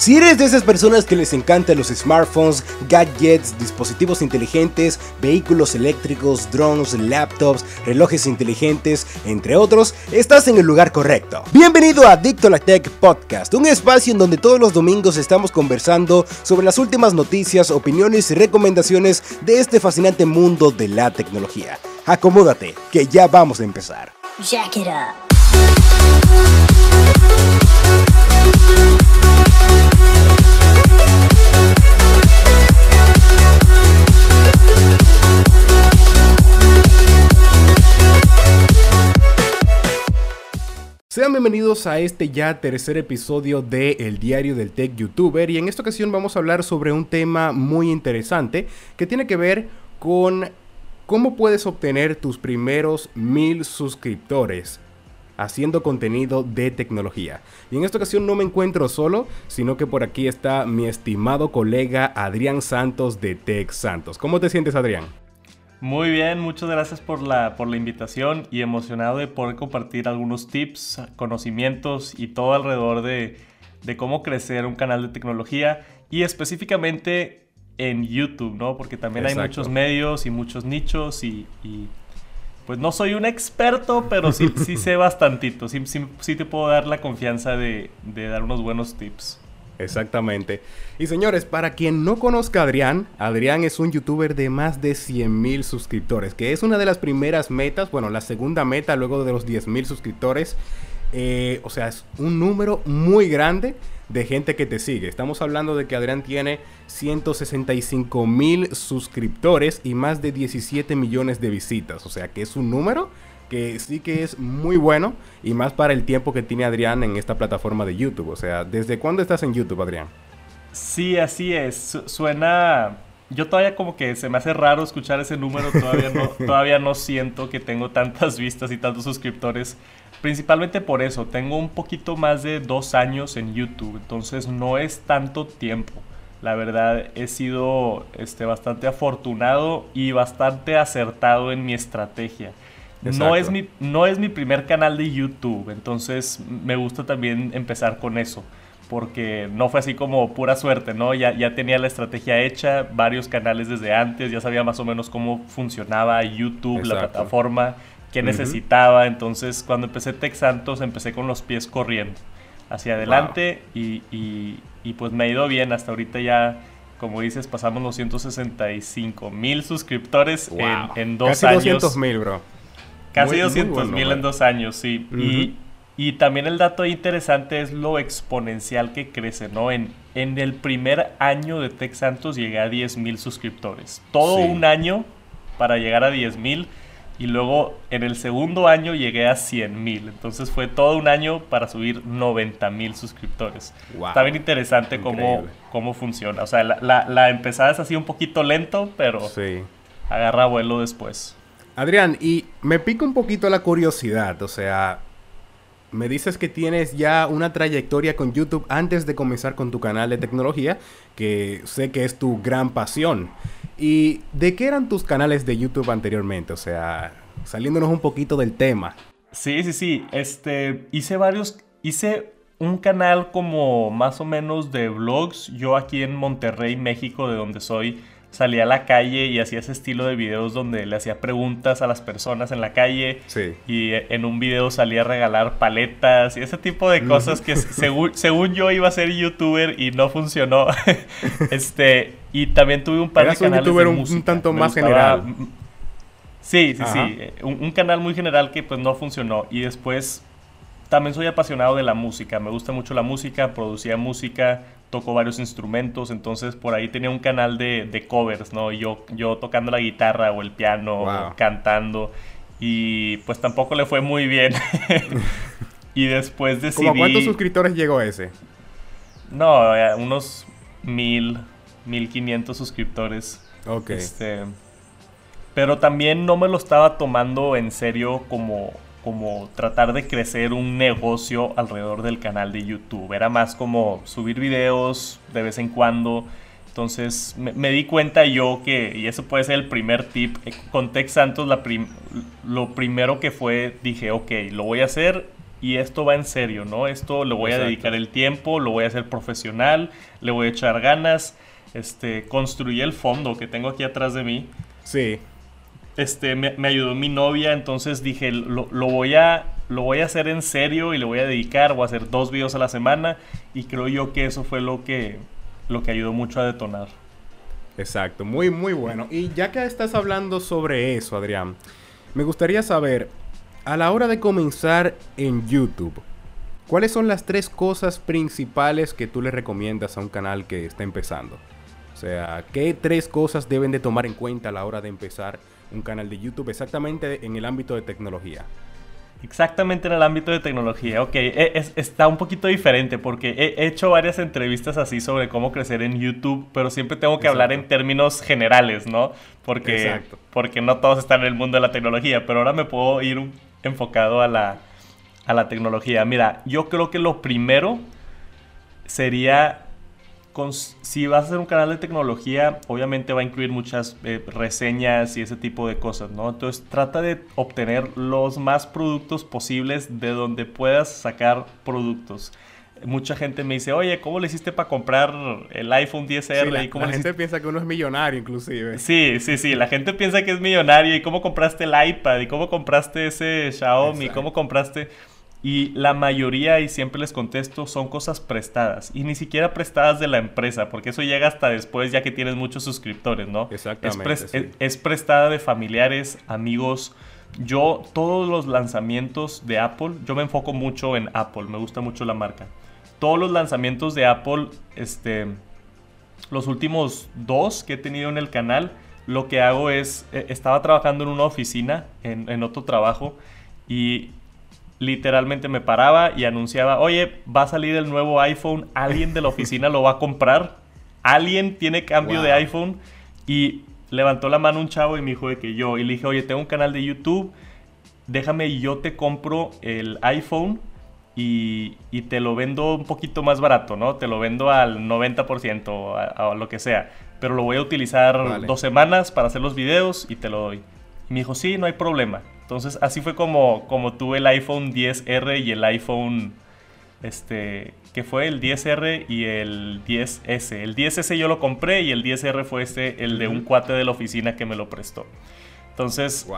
Si eres de esas personas que les encantan los smartphones, gadgets, dispositivos inteligentes, vehículos eléctricos, drones, laptops, relojes inteligentes, entre otros, estás en el lugar correcto. Bienvenido a Adicto a la Tech Podcast, un espacio en donde todos los domingos estamos conversando sobre las últimas noticias, opiniones y recomendaciones de este fascinante mundo de la tecnología. Acomódate, que ya vamos a empezar. Jack it up. Sean bienvenidos a este ya tercer episodio de El Diario del Tech YouTuber y en esta ocasión vamos a hablar sobre un tema muy interesante que tiene que ver con cómo puedes obtener tus primeros mil suscriptores haciendo contenido de tecnología. Y en esta ocasión no me encuentro solo, sino que por aquí está mi estimado colega Adrián Santos de Tech Santos. ¿Cómo te sientes Adrián? Muy bien, muchas gracias por la, por la invitación y emocionado de poder compartir algunos tips, conocimientos y todo alrededor de, cómo crecer un canal de tecnología y específicamente en YouTube, ¿no? Porque también hay muchos medios y muchos nichos y, pues no soy un experto, pero sí, sí sé bastantito, sí, sí, te puedo dar la confianza de, de dar unos buenos tips. Exactamente. Y señores, para quien no conozca a Adrián, Adrián es un youtuber de más de 100 mil suscriptores, que es una de las primeras metas, bueno, la segunda meta luego de los 10 mil suscriptores. Eh, o sea, es un número muy grande de gente que te sigue. Estamos hablando de que Adrián tiene 165 mil suscriptores y más de 17 millones de visitas. O sea, que es un número que sí que es muy bueno y más para el tiempo que tiene Adrián en esta plataforma de YouTube. O sea, ¿desde cuándo estás en YouTube, Adrián? Sí, así es. suena... Yo todavía como que se me hace raro escuchar ese número, todavía no, todavía no siento que tengo tantas vistas y tantos suscriptores. Principalmente por eso, tengo un poquito más de dos años en YouTube, entonces no es tanto tiempo. La verdad he sido este, bastante afortunado y bastante acertado en mi estrategia. No es, mi, no es mi primer canal de YouTube, entonces me gusta también empezar con eso, porque no fue así como pura suerte, ¿no? Ya, ya tenía la estrategia hecha, varios canales desde antes, ya sabía más o menos cómo funcionaba YouTube, la plataforma, qué necesitaba, entonces cuando empecé Tech Santos empecé con los pies corriendo hacia adelante y, y, pues me ha ido bien, hasta ahorita ya como dices, pasamos los 165 mil suscriptores en, en, dos Casi años. 200 mil, bro. Casi 200 mil en dos años, sí. y, y, también el dato interesante es lo exponencial que crece, ¿no? En, en el primer año de Tech Santos llegué a 10 mil suscriptores. Todo un año para llegar a 10 mil. Y luego en el segundo año llegué a 100 mil. Entonces fue todo un año para subir 90 mil suscriptores. Está bien interesante cómo, cómo funciona. O sea, la, la, la, empezada es así un poquito lento, pero agarra vuelo después. Adrián, y me pica un poquito la curiosidad, o sea, me dices que tienes ya una trayectoria con YouTube antes de comenzar con tu canal de tecnología, que sé que es tu gran pasión. ¿Y de qué eran tus canales de YouTube anteriormente? O sea, saliéndonos un poquito del tema. Sí, sí, sí. Este, hice varios, hice un canal como más o menos de vlogs. Yo aquí en Monterrey, México, de donde soy, salía a la calle y hacía ese estilo de videos donde le hacía preguntas a las personas en la calle. Y en un video salía a regalar paletas y ese tipo de cosas que según, según yo iba a ser youtuber y no funcionó. este, y también tuve un par de canales un youtuber un, tanto más general. Sí, sí, sí. Un, un, canal muy general que pues no funcionó. Y después también soy apasionado de la música. Me gusta mucho la música, producía música, toco varios instrumentos, entonces por ahí tenía un canal de, covers, ¿no? Yo, yo tocando la guitarra o el piano, cantando, y pues tampoco le fue muy bien. y después decidí... ¿Cómo cuántos suscriptores llegó ese? No, eh, unos mil, mil quinientos suscriptores. Ok. Este, pero también no me lo estaba tomando en serio como como tratar de crecer un negocio alrededor del canal de YouTube. Era más como subir videos de vez en cuando. Entonces me, di cuenta yo que, y eso puede ser el primer tip, eh, con Tech Santos la lo primero que fue, dije, ok, lo voy a hacer y esto va en serio, ¿no? Esto le voy a dedicar el tiempo, lo voy a hacer profesional, le voy a echar ganas. Este, construí el fondo que tengo aquí atrás de mí. Sí. Este, me, ayudó mi novia, entonces dije, lo, voy a, lo voy a hacer en serio y le voy a dedicar, voy a hacer dos videos a la semana y creo yo que eso fue lo que, lo que ayudó mucho a detonar. Exacto, muy, muy bueno. Y ya que estás hablando sobre eso, Adrián, me gustaría saber, a la hora de comenzar en YouTube, ¿cuáles son las tres cosas principales que tú le recomiendas a un canal que está empezando? O sea, ¿qué tres cosas deben de tomar en cuenta a la hora de empezar un canal de YouTube exactamente en el ámbito de tecnología? Exactamente en el ámbito de tecnología. Ok, e, está un poquito diferente porque he hecho varias entrevistas así sobre cómo crecer en YouTube, pero siempre tengo que hablar en términos generales, ¿no? Porque, porque no todos están en el mundo de la tecnología, pero ahora me puedo ir enfocado a la, a la tecnología. Mira, yo creo que lo primero sería si vas a hacer un canal de tecnología, obviamente va a incluir muchas eh, reseñas y ese tipo de cosas, ¿no? Entonces trata de obtener los más productos posibles de donde puedas sacar productos. Mucha gente me dice, oye, ¿cómo le hiciste para comprar el iPhone 10R? la, ¿Y cómo la gente piensa que uno es millonario inclusive. Sí, sí, sí, la gente piensa que es millonario. ¿Y cómo compraste el iPad? ¿Y cómo compraste ese Xiaomi? ¿Cómo compraste...? Y la mayoría, y siempre les contesto, son cosas prestadas. Y ni siquiera prestadas de la empresa, porque eso llega hasta después ya que tienes muchos suscriptores, ¿no? Exactamente. Es, prestada de familiares, amigos. Yo, todos los lanzamientos de Apple, yo me enfoco mucho en Apple, me gusta mucho la marca. Todos los lanzamientos de Apple, este, los últimos dos que he tenido en el canal, lo que hago es, eh, estaba trabajando en una oficina, en, en otro trabajo, y literalmente me paraba y anunciaba, oye, va a salir el nuevo iPhone, alguien de la oficina lo va a comprar, alguien tiene cambio de iPhone y levantó la mano un chavo y me dijo de que yo, y le dije, oye, tengo un canal de YouTube, déjame yo te compro el iPhone y, te lo vendo un poquito más barato, ¿no? Te lo vendo al 90%, a, a lo que sea, pero lo voy a utilizar dos semanas para hacer los videos y te lo doy. Y me dijo, sí, no hay problema. Entonces así fue como, como tuve el iPhone 10R y el iPhone, este, que fue el 10R y el 10S. El 10S yo lo compré y el 10R fue este, el de un cuate de la oficina que me lo prestó. Entonces,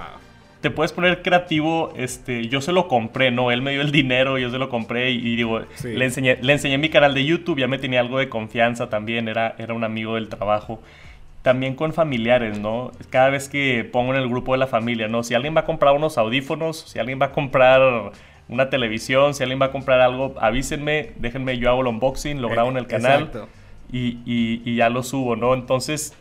te puedes poner creativo, este, yo se lo compré, ¿no? Él me dio el dinero, yo se lo compré y, digo, le, enseñé, le enseñé mi canal de YouTube, ya me tenía algo de confianza también, era, era un amigo del trabajo también con familiares, ¿no? Cada vez que pongo en el grupo de la familia, ¿no? Si alguien va a comprar unos audífonos, si alguien va a comprar una televisión, si alguien va a comprar algo, avísenme, déjenme, yo hago el unboxing, lo grabo en el canal y, y, ya lo subo, ¿no? Entonces,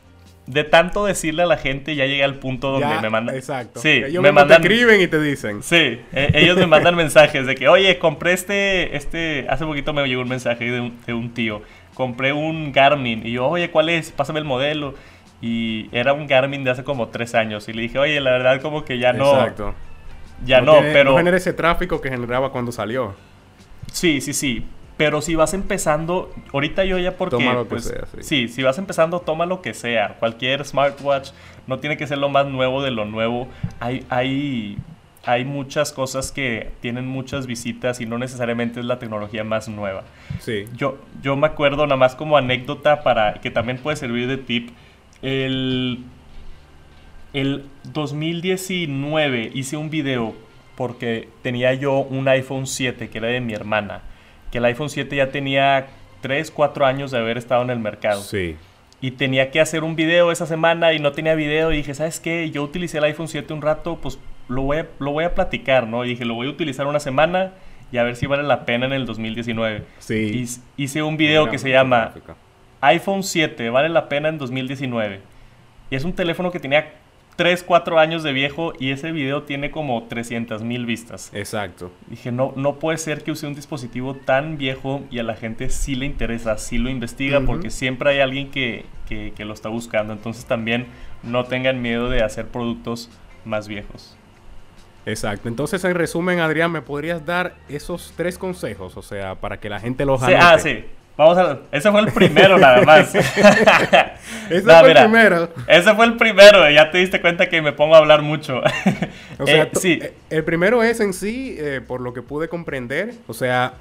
de tanto decirle a la gente, ya llega al punto donde me mandan. Exacto. Sí, ellos me mandan, te escriben y te dicen. Sí, e, ellos me mandan mensajes de que, oye, compré este, este, hace poquito me llegó un mensaje de un, de un tío compré un Garmin y yo, oye, ¿cuál es? Pásame el modelo. Y era un Garmin de hace como tres años. Y le dije, oye, la verdad como que ya no... Exacto. Ya no, pero... No genera ese tráfico que generaba cuando salió. Sí, sí, sí. Pero si vas empezando, ahorita yo ya porque... Toma lo que pues, sea, sí. sí. si vas empezando, toma lo que sea. Cualquier smartwatch no tiene que ser lo más nuevo de lo nuevo. Hay, hay hay muchas cosas que tienen muchas visitas y no necesariamente es la tecnología más nueva. Sí. Yo, yo me acuerdo nada más como anécdota para que también puede servir de tip. El, el 2019 hice un video porque tenía yo un iPhone 7 que era de mi hermana. Que el iPhone 7 ya tenía 3, 4 años de haber estado en el mercado. Sí. Y tenía que hacer un video esa semana y no tenía video. Y dije, ¿sabes qué? Yo utilicé el iPhone 7 un rato, pues lo voy, a, lo voy a platicar, ¿no? Y dije, lo voy a utilizar una semana y a ver si vale la pena en el 2019. Sí. hice un video que se llama iPhone 7, vale la pena en 2019. Y es un teléfono que tenía 3, 4 años de viejo y ese video tiene como 300 mil vistas. Exacto. Dije, no, no puede ser que use un dispositivo tan viejo y a la gente sí le interesa, sí lo investiga, porque siempre hay alguien que, que, que lo está buscando. Entonces también no tengan miedo de hacer productos más viejos. Exacto. Entonces, en resumen, Adrián, ¿me podrías dar esos tres consejos? O sea, para que la gente los sí, Ah, sí. Vamos a Ese fue el primero nada más. ese fue el primero. Ese fue el primero. Ya te diste cuenta que me pongo a hablar mucho. o sea, eh, sí. Eh, el primero es en sí, eh, por lo que pude comprender, o sea...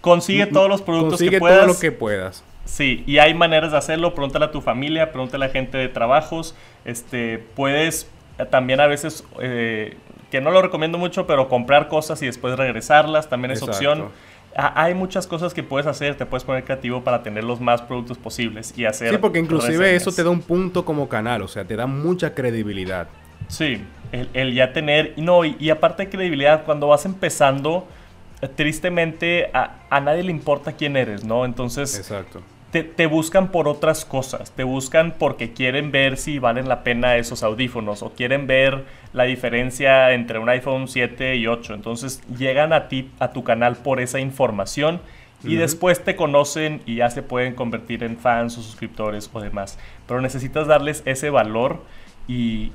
Consigue todos los productos que puedas. todo lo que puedas. Sí, y hay maneras de hacerlo. Pregúntale a tu familia, pregúntale a la gente de trabajos. Este, puedes también a veces, que no lo recomiendo mucho, pero comprar cosas y después regresarlas también es opción hay muchas cosas que puedes hacer, te puedes poner creativo para tener los más productos posibles y hacer. Sí, porque inclusive eso te da un punto como canal, o sea, te da mucha credibilidad. Sí, el, ya tener, no, y, aparte de credibilidad, cuando vas empezando, tristemente a, a, nadie le importa quién eres, ¿no? Entonces, Exacto te, buscan por otras cosas, te buscan porque quieren ver si valen la pena esos audífonos o quieren ver la diferencia entre un iPhone 7 y 8. Entonces llegan a ti, a tu canal por esa información y después te conocen y ya se pueden convertir en fans o suscriptores o demás. Pero necesitas darles ese valor y,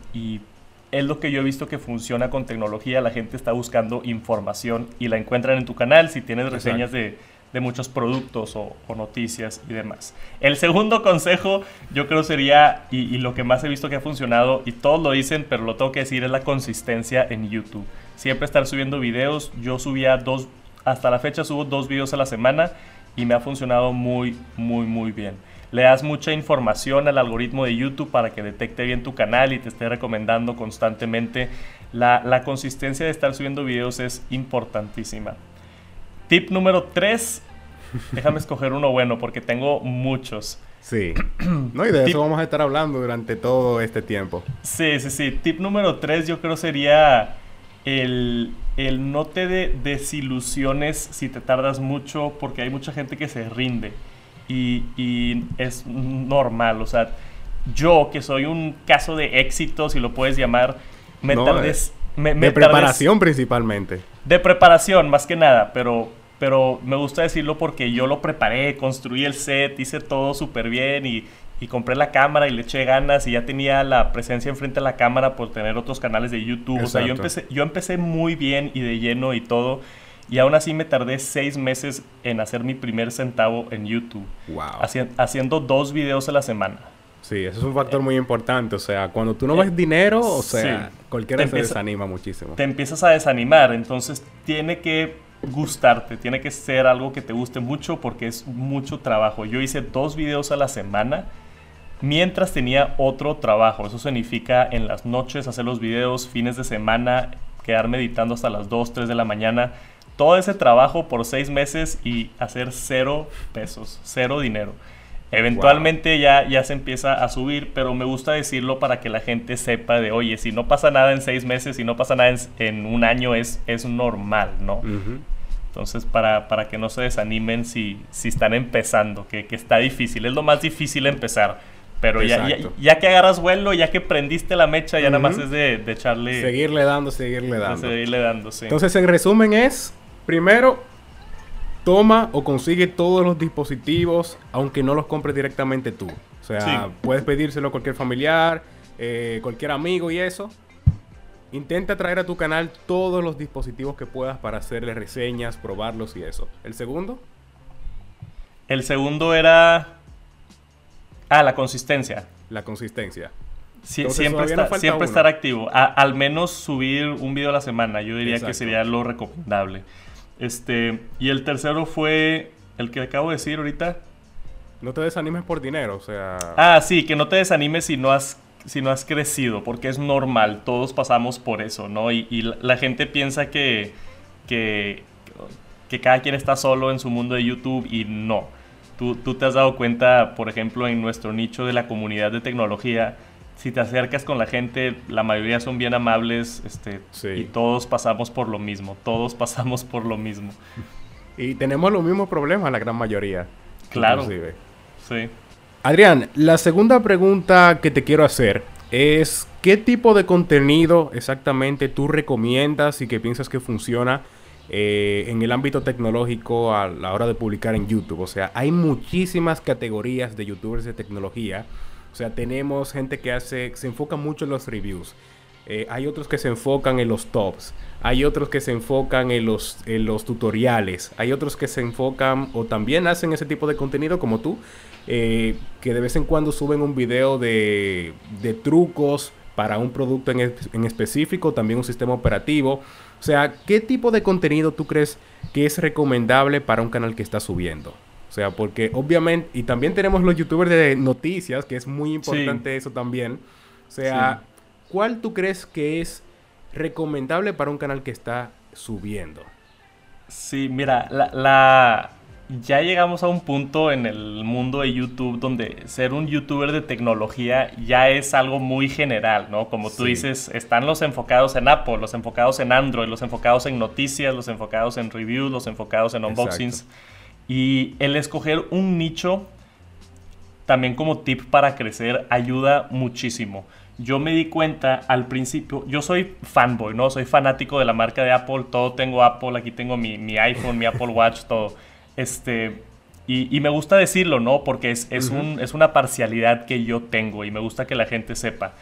es lo que yo he visto que funciona con tecnología. La gente está buscando información y la encuentran en tu canal. Si tienes reseñas de de muchos productos o, noticias y demás. El segundo consejo yo creo sería, y, lo que más he visto que ha funcionado, y todos lo dicen, pero lo tengo que decir, es la consistencia en YouTube. Siempre estar subiendo videos, yo subía dos, hasta la fecha subo dos videos a la semana y me ha funcionado muy, muy, muy bien. Le das mucha información al algoritmo de YouTube para que detecte bien tu canal y te esté recomendando constantemente. La, la consistencia de estar subiendo videos es importantísima. Tip número 3. Déjame escoger uno bueno porque tengo muchos. Sí. No, y de eso vamos a estar hablando durante todo este tiempo. Sí, sí, sí. Tip número 3 yo creo sería el, no te desilusiones si te tardas mucho porque hay mucha gente que se rinde. Y, es normal. O sea, yo que soy un caso de éxito, si lo puedes llamar, me tardes... Eh, de preparación principalmente. De preparación, más que nada, pero pero me gusta decirlo porque yo lo preparé, construí el set, hice todo súper bien y, compré la cámara y le eché ganas y ya tenía la presencia enfrente de la cámara por tener otros canales de YouTube. O sea, yo empecé, yo empecé muy bien y de lleno y todo. Y aún así me tardé seis meses en hacer mi primer centavo en YouTube. Wow. haciendo dos videos a la semana. Sí, eso es un factor muy importante. O sea, cuando tú no ves dinero, o sea, cualquiera se desanima muchísimo. Te empiezas a desanimar. Entonces, tiene que gustarte, tiene que ser algo que te guste mucho porque es mucho trabajo. Yo hice dos videos a la semana mientras tenía otro trabajo. Eso significa en las noches hacer los videos, fines de semana, quedar meditando hasta las 2, 3 de la mañana. Todo ese trabajo por seis meses y hacer cero pesos, cero dinero. Eventualmente ya, ya se empieza a subir, pero me gusta decirlo para que la gente sepa de, oye, si no pasa nada en seis meses, si no pasa nada en, un año, es, es normal, ¿no? Entonces, para, para, que no se desanimen si, si están empezando, que, que, está difícil, es lo más difícil empezar. Pero ya, ya, que agarras vuelo, ya que prendiste la mecha, ya nada más es de, de, echarle... Seguirle dando, seguirle dando. seguirle dando, sí. Entonces, en resumen es, primero, toma o consigue todos los dispositivos, aunque no los compres directamente tú. O sea, puedes pedírselo a cualquier familiar, eh, cualquier amigo y eso. Intenta traer a tu canal todos los dispositivos que puedas para hacerle reseñas, probarlos y eso. ¿El segundo? El segundo era... Ah, la consistencia. La consistencia. siempre, siempre estar activo. al menos subir un video a la semana. Yo diría que sería lo recomendable. Este, y el tercero fue el que acabo de decir ahorita. No te desanimes por dinero, o sea. Ah, sí, que no te desanimes si no has, si no has crecido, porque es normal, todos pasamos por eso, ¿no? Y, la, gente piensa que, que, que, cada quien está solo en su mundo de YouTube y no. Tú, tú te has dado cuenta, por ejemplo, en nuestro nicho de la comunidad de tecnología, si te acercas con la gente, la mayoría son bien amables, este, y todos pasamos por lo mismo, todos pasamos por lo mismo. Y tenemos los mismos problemas, la gran mayoría. Claro. Sí. Adrián, la segunda pregunta que te quiero hacer es, ¿qué tipo de contenido exactamente tú recomiendas y que piensas que funciona eh, en el ámbito tecnológico a la hora de publicar en YouTube? O sea, hay muchísimas categorías de youtubers de tecnología o sea, tenemos gente que hace, se enfoca mucho en los reviews. eh, hay otros que se enfocan en los tops, hay otros que se enfocan en los, en los tutoriales, hay otros que se enfocan o también hacen ese tipo de contenido como tú, eh, que de vez en cuando suben un video de, de trucos para un producto en, en, específico, también un sistema operativo. O sea, ¿qué tipo de contenido tú crees que es recomendable para un canal que está subiendo? O sea, porque obviamente, y también tenemos los youtubers de noticias, que es muy importante eso también. O sea, ¿cuál tú crees que es recomendable para un canal que está subiendo? Sí, mira, la, ya llegamos a un punto en el mundo de YouTube donde ser un youtuber de tecnología ya es algo muy general, ¿no? Como tú dices, están los enfocados en Apple, los enfocados en Android, los enfocados en noticias, los enfocados en reviews, los enfocados en unboxings. Y el escoger un nicho también como tip para crecer ayuda muchísimo yo me di cuenta al principio, yo soy fanboy, ¿no? Soy fanático de la marca de Apple, todo tengo Apple, aquí tengo mi, iPhone, mi Apple Watch, todo. Este, y, me gusta decirlo, ¿no? Porque es, es, un, es una parcialidad que yo tengo y me gusta que la gente sepa.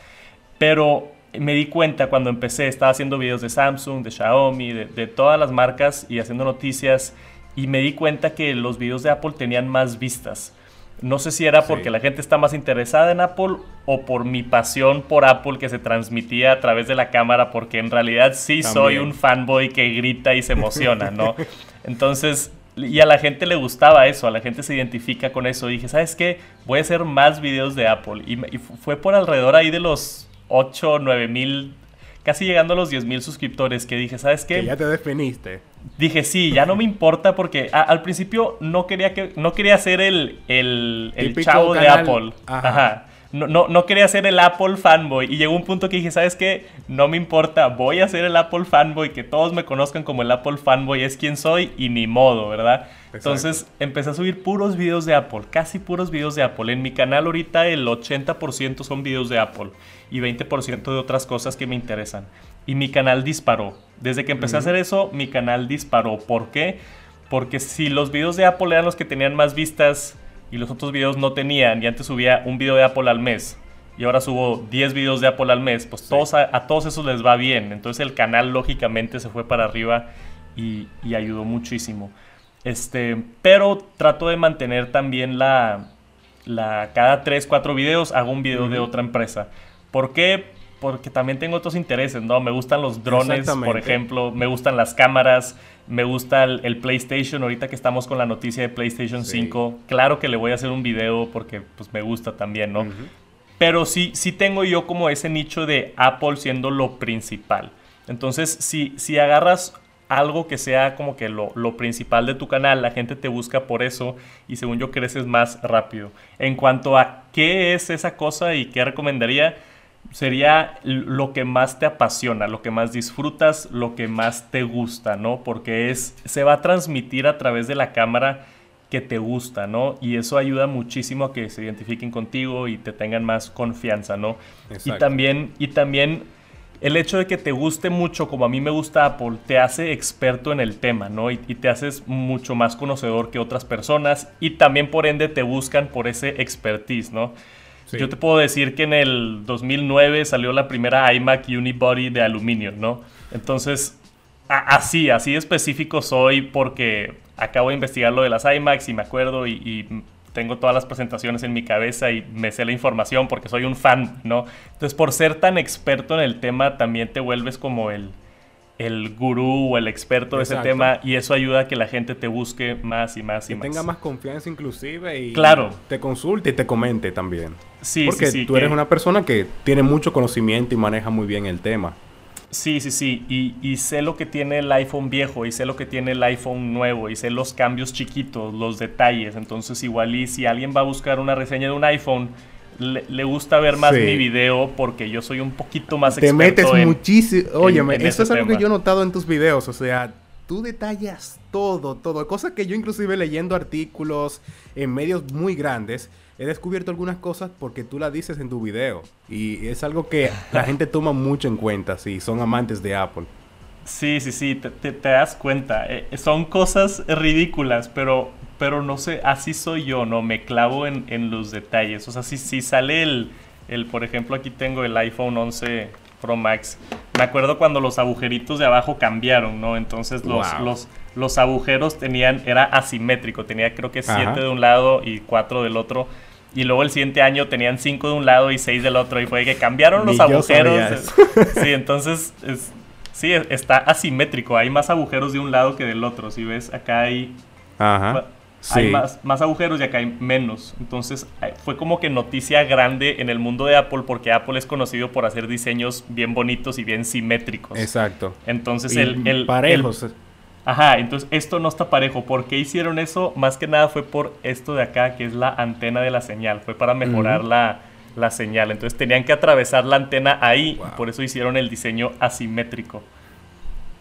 Pero me di cuenta cuando empecé, estaba haciendo videos de Samsung, de Xiaomi, de, de todas las marcas y haciendo noticias y me di cuenta que los videos de Apple tenían más vistas. No sé si era porque la gente está más interesada en Apple o por mi pasión por Apple que se transmitía a través de la cámara, porque en realidad sí soy un fanboy que grita y se emociona, ¿no? Entonces, y a la gente le gustaba eso, a la gente se identifica con eso. dije, ¿sabes qué? Voy a hacer más videos de Apple. Y, y fue por alrededor ahí de los 8 o 9 mil casi llegando a los 10 mil suscriptores, que dije, ¿sabes qué? Que ya te definiste. Dije, sí, ya no me importa porque al principio no quería, que, no quería ser el, el, el chavo de Apple. Ajá no, no, no, quería ser el Apple fanboy. Y llegó un punto que dije, ¿sabes qué? No me importa, voy a ser el Apple fanboy, que todos me conozcan como el Apple fanboy, es quien soy y ni modo, ¿verdad? Entonces empecé a subir puros videos de Apple, casi puros videos de Apple. En mi canal ahorita el 80% son videos de Apple y 20% de otras cosas que me interesan. Y mi canal disparó. Desde que empecé a hacer eso, mi canal disparó. ¿Por qué? Porque si los videos de Apple eran los que tenían más vistas y los otros videos no tenían, y antes subía un video de Apple al mes, y ahora subo 10 videos de Apple al mes, pues todos a, todos esos les va bien. Entonces el canal lógicamente se fue para arriba y, ayudó muchísimo. Este, pero trato de mantener también la, la cada 3, 4 videos hago un video de otra empresa. ¿Por qué? Porque también tengo otros intereses, ¿no? Me gustan los drones, por ejemplo, me gustan las cámaras, me gusta el, PlayStation, ahorita que estamos con la noticia de PlayStation 5, claro que le voy a hacer un video porque pues me gusta también, ¿no? Pero sí, sí tengo yo como ese nicho de Apple siendo lo principal. Entonces, si, si agarras algo que sea como que lo, lo, principal de tu canal, la gente te busca por eso y según yo creces más rápido. En cuanto a qué es esa cosa y qué recomendaría, sería lo que más te apasiona, lo que más disfrutas, lo que más te gusta, ¿no? Porque es, se va a transmitir a través de la cámara que te gusta, ¿no? Y eso ayuda muchísimo a que se identifiquen contigo y te tengan más confianza, ¿no? Y también, y también el hecho de que te guste mucho, como a mí me gusta Apple, te hace experto en el tema, ¿no? Y, y, te haces mucho más conocedor que otras personas y también por ende te buscan por ese expertise, ¿no? Yo te puedo decir que en el 2009 salió la primera iMac Unibody de aluminio, ¿no? Entonces, así, así específico soy porque acabo de investigar lo de las iMacs y me acuerdo y, tengo todas las presentaciones en mi cabeza y me sé la información porque soy un fan, ¿no? Entonces, por ser tan experto en el tema, también te vuelves como el, el gurú o el experto de ese tema y eso ayuda a que la gente te busque más y más y que más. tenga más confianza inclusive y claro. te consulte y te comente también. Sí, Porque sí, tú eres una persona que tiene mucho conocimiento y maneja muy bien el tema. Sí, sí, sí. Y, y, sé lo que tiene el iPhone viejo y sé lo que tiene el iPhone nuevo y sé los cambios chiquitos, los detalles. Entonces igual y si alguien va a buscar una reseña de un iPhone, le, gusta ver más mi video porque yo soy un poquito más Te metes muchísimo. Óyeme, eso es algo que yo he notado en tus videos. O sea, tú detallas todo, todo. Cosas que yo inclusive leyendo artículos en medios muy grandes, he descubierto algunas cosas porque tú las dices en tu video. Y es algo que la gente toma mucho en cuenta si son amantes de Apple. Sí, sí, sí, te, das cuenta. Eh, son cosas ridículas, pero pero no sé, así soy yo, ¿no? Me clavo en, los detalles. O sea, si, si sale el, el, por ejemplo, aquí tengo el iPhone 11 Pro Max. Me acuerdo cuando los agujeritos de abajo cambiaron, ¿no? Entonces los, los, los agujeros tenían, era asimétrico, tenía creo que 7 de un lado y 4 del otro. Y luego el siguiente año tenían 5 de un lado y 6 del otro. Y fue que cambiaron los agujeros. Sí, entonces es, sí, está asimétrico. Hay más agujeros de un lado que del otro. Si ves, acá hay... Ajá. Hay más, más, agujeros y acá hay menos. Entonces fue como que noticia grande en el mundo de Apple porque Apple es conocido por hacer diseños bien bonitos y bien simétricos. Exacto. Entonces el, el, parejos. ajá, entonces esto no está parejo. ¿Por qué hicieron eso? Más que nada fue por esto de acá, que es la antena de la señal. Fue para mejorar la, la, señal. Entonces tenían que atravesar la antena ahí y por eso hicieron el diseño asimétrico.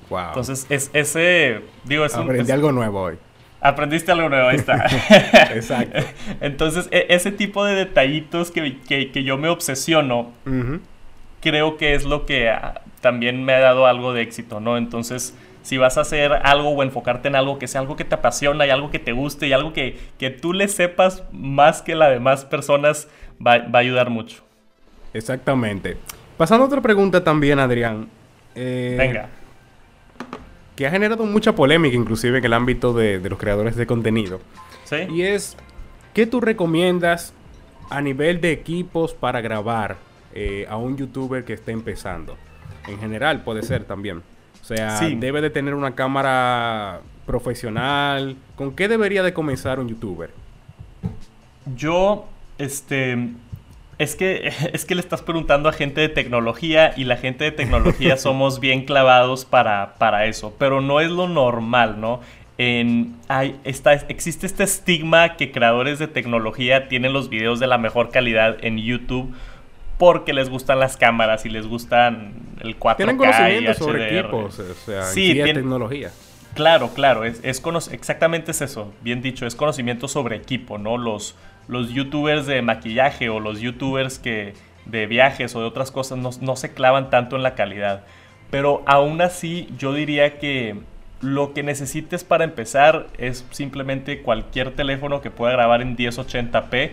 Wow. Entonces es ese, digo, es Aprendí algo nuevo hoy. Aprendiste algo nuevo, ahí está. Exacto. Entonces, e, ese tipo de detallitos que, que, yo me obsesiono, creo que es lo que ah, también me ha dado algo de éxito, ¿no? Entonces, si vas a hacer algo o enfocarte en algo que sea algo que te apasiona y algo que te guste y algo que, que tú le sepas más que las demás personas, va, va, a ayudar mucho. Exactamente. Pasando a otra pregunta también, Adrián. Eh, Venga que ha generado mucha polémica, inclusive en el ámbito de, los creadores de contenido. ¿Sí? Y es, ¿qué tú recomiendas a nivel de equipos para grabar eh, a un youtuber que esté empezando? En general puede ser también. O sea, debe de tener una cámara profesional. ¿Con qué debería de comenzar un youtuber? Yo, este, es que, es que le estás preguntando a gente de tecnología y la gente de tecnología somos bien clavados para, para eso, pero no es lo normal, ¿no? En, hay, está, existe este estigma que creadores de tecnología tienen los videos de la mejor calidad en YouTube porque les gustan las cámaras y les gustan el 4K Tienen conocimiento sobre equipos, o sea, sí, tecnología. Claro, claro, es, es exactamente es eso, bien dicho, es conocimiento sobre equipo, ¿no? Los, los youtubers de maquillaje o los youtubers que de viajes o de otras cosas no, se clavan tanto en la calidad. Pero aún así yo diría que lo que necesites para empezar es simplemente cualquier teléfono que pueda grabar en 1080p,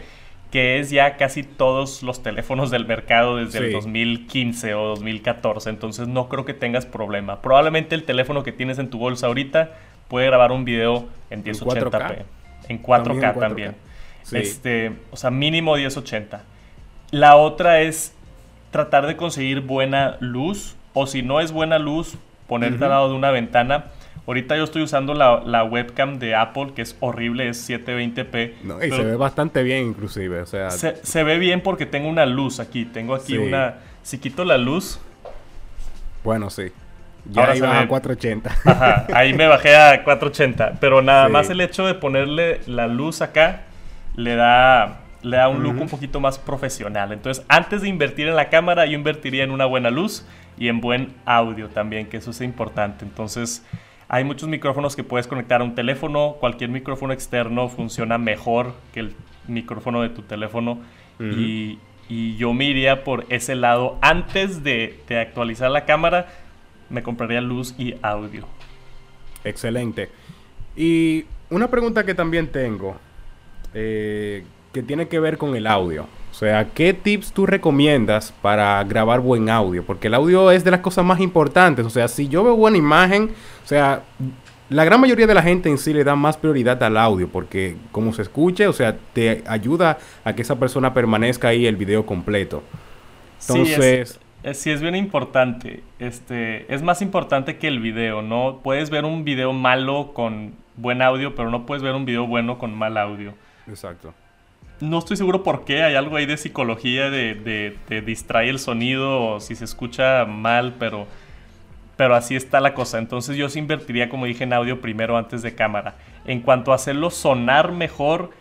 que es ya casi todos los teléfonos del mercado desde el 2015 o 2014. Entonces no creo que tengas problema. Probablemente el teléfono que tienes en tu bolsa ahorita puede grabar un video en 1080p. En 4K, también. Este, o sea, mínimo 1080. La otra es tratar de conseguir buena luz. O si no es buena luz, ponerte al lado de una ventana. Ahorita yo estoy usando la, webcam de Apple, que es horrible, es 720p. No, y se ve bastante bien inclusive, o sea... Se, ve bien porque tengo una luz aquí, tengo aquí una... Si quito la luz... Bueno, sí. Ya Ahora iba a 480. Ajá, ahí me bajé a 480. Pero nada más el hecho de ponerle la luz acá le da, le da un look un poquito más profesional. Entonces, antes de invertir en la cámara, yo invertiría en una buena luz y en buen audio también, que eso es importante. Entonces, hay muchos micrófonos que puedes conectar a un teléfono. Cualquier micrófono externo funciona mejor que el micrófono de tu teléfono. y, yo me iría por ese lado. Antes de, de actualizar la cámara, me compraría luz y audio. Excelente. Y una pregunta que también tengo. Eh, que tiene que ver con el audio. O sea, ¿qué tips tú recomiendas para grabar buen audio? Porque el audio es de las cosas más importantes. O sea, si yo veo buena imagen, o sea, la gran mayoría de la gente en sí le da más prioridad al audio porque como se escuche, o sea, te ayuda a que esa persona permanezca ahí el video completo. Entonces... Sí, es, bien importante. Este, es más importante que el video, ¿no? Puedes ver un video malo con buen audio, pero no puedes ver un video bueno con mal audio. Exacto. No estoy seguro por qué, hay algo ahí de psicología de, de, distrae el sonido o si se escucha mal, pero, pero así está la cosa. Entonces yo sí invertiría, como dije, en audio primero antes de cámara. En cuanto a hacerlo sonar mejor,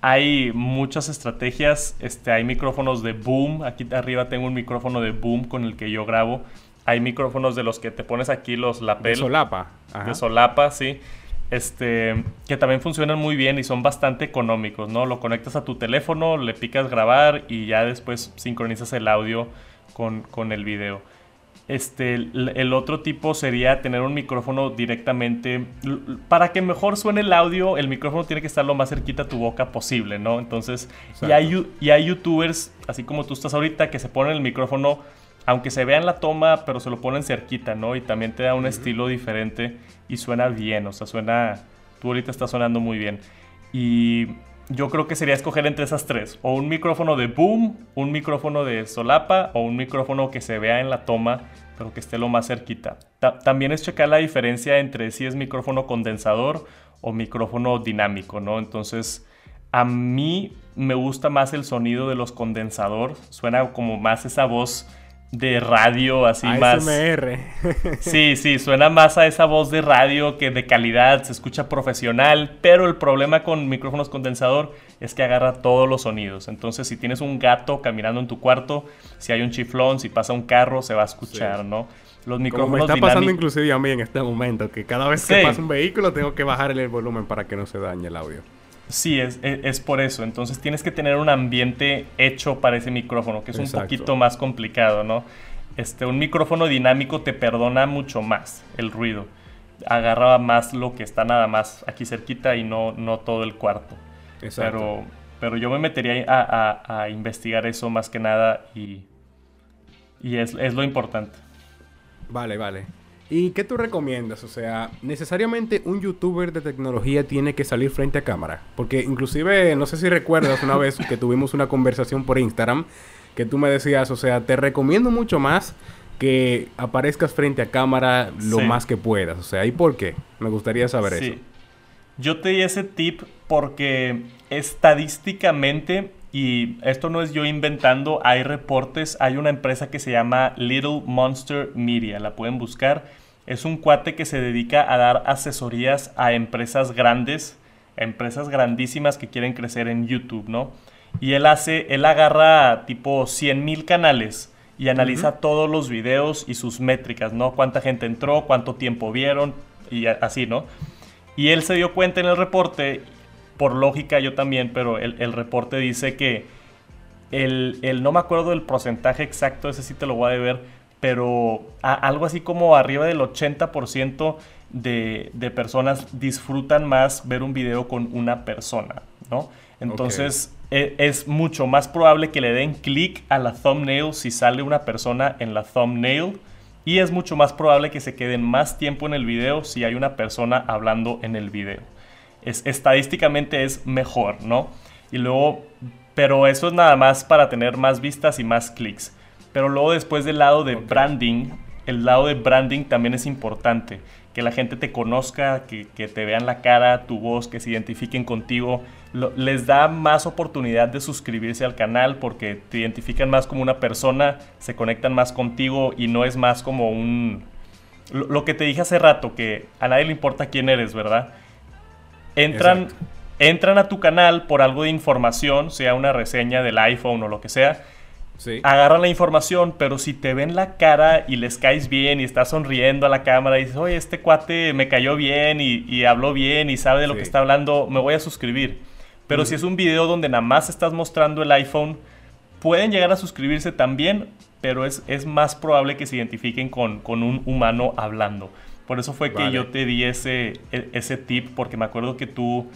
hay muchas estrategias. Este, hay micrófonos de boom. Aquí arriba tengo un micrófono de boom con el que yo grabo. Hay micrófonos de los que te pones aquí los lapel. De solapa. De solapa, sí este, que también funcionan muy bien y son bastante económicos, ¿no? Lo conectas a tu teléfono, le picas grabar y ya después sincronizas el audio con, el video. Este, el, otro tipo sería tener un micrófono directamente. Para que mejor suene el audio, el micrófono tiene que estar lo más cerquita a tu boca posible, ¿no? Entonces, y hay, y hay youtubers, así como tú estás ahorita, que se ponen el micrófono aunque se vea en la toma, pero se lo ponen cerquita, ¿no? Y también te da un estilo diferente y suena bien, o sea, suena, tú ahorita estás sonando muy bien. Y yo creo que sería escoger entre esas tres, o un micrófono de boom, un micrófono de solapa o un micrófono que se vea en la toma, pero que esté lo más cerquita. también es checar la diferencia entre si es micrófono condensador o micrófono dinámico, ¿no? Entonces, a mí me gusta más el sonido de los condensador, suena como más esa voz de radio, así más. sí, sí, suena más a esa voz de radio que de calidad, se escucha profesional, pero el problema con micrófonos condensador es que agarra todos los sonidos. Entonces, si tienes un gato caminando en tu cuarto, si hay un chiflón, si pasa un carro, se va a escuchar, ¿no? Los micrófonos Como me está pasando inclusive a mí en este momento, que cada vez que pasa un vehículo tengo que bajarle el volumen para que no se dañe el audio. Sí, es, es, por eso. Entonces tienes que tener un ambiente hecho para ese micrófono, que es un poquito más complicado, ¿no? Este, un micrófono dinámico te perdona mucho más el ruido. Agarra más lo que está nada más aquí cerquita y no, no todo el cuarto. Exacto. Pero, pero yo me metería a, a, investigar eso más que nada y, y es, es lo importante. Vale, vale. ¿Y qué tú recomiendas? O sea, necesariamente un youtuber de tecnología tiene que salir frente a cámara. Porque inclusive, no sé si recuerdas una vez que tuvimos una conversación por Instagram, que tú me decías, o sea, te recomiendo mucho más que aparezcas frente a cámara lo más que puedas. O sea, ¿y por qué? Me gustaría saber sí. eso. Yo te di ese tip porque estadísticamente, y esto no es yo inventando, hay reportes, hay una empresa que se llama Little Monster Media, la pueden buscar es un cuate que se dedica a dar asesorías a empresas grandes, a empresas grandísimas que quieren crecer en YouTube, ¿no? Y él hace, él agarra tipo 100 mil canales y analiza todos los videos y sus métricas, ¿no? Cuánta gente entró, cuánto tiempo vieron y así, ¿no? Y él se dio cuenta en el reporte, por lógica yo también, pero el, reporte dice que el, el, no me acuerdo del porcentaje exacto, ese sí te lo voy a deber, pero algo así como arriba del 80% de, de, personas disfrutan más ver un video con una persona, ¿no? Entonces e, es, mucho más probable que le den clic a la thumbnail si sale una persona en la thumbnail y es mucho más probable que se queden más tiempo en el video si hay una persona hablando en el video. Es, estadísticamente es mejor, ¿no? Y luego, pero eso es nada más para tener más vistas y más clics. Pero luego después del lado de branding, el lado de branding también es importante. Que la gente te conozca, que, te vean la cara, tu voz, que se identifiquen contigo. les da más oportunidad de suscribirse al canal porque te identifican más como una persona, se conectan más contigo y no es más como un... Lo, que te dije hace rato, que a nadie le importa quién eres, ¿verdad? Entran, entran a tu canal por algo de información, sea una reseña del iPhone o lo que sea agarran la información, pero si te ven la cara y les caes bien y estás sonriendo a la cámara y dices, oye, este cuate me cayó bien y, habló bien y sabe de lo que está hablando, me voy a suscribir. Pero si es un video donde nada más estás mostrando el iPhone, pueden llegar a suscribirse también, pero es, es más probable que se identifiquen con, con un humano hablando. Por eso fue que yo te di ese, e, ese tip, porque me acuerdo que tú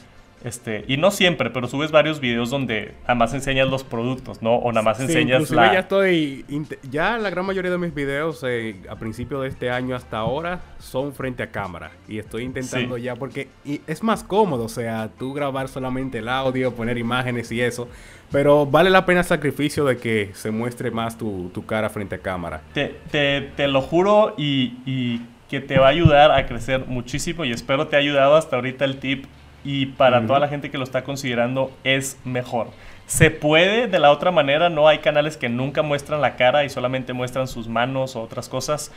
este, y no siempre, pero subes varios videos donde nada más enseñas los productos, ¿no? O nada más enseñas la... ya estoy... Ya la gran mayoría de mis videos eh, a principio de este año hasta ahora son frente a cámara. Y estoy intentando ya porque es más cómodo, o sea, tú grabar solamente el audio, poner imágenes y eso. Pero vale la pena el sacrificio de que se muestre más tu, cara frente a cámara. Te, te, te lo juro y, y que te va a ayudar a crecer muchísimo y espero te ha ayudado hasta ahorita el tip y para toda la gente que lo está considerando es mejor. Se puede de la otra manera, no hay canales que nunca muestran la cara y solamente muestran sus manos o otras cosas,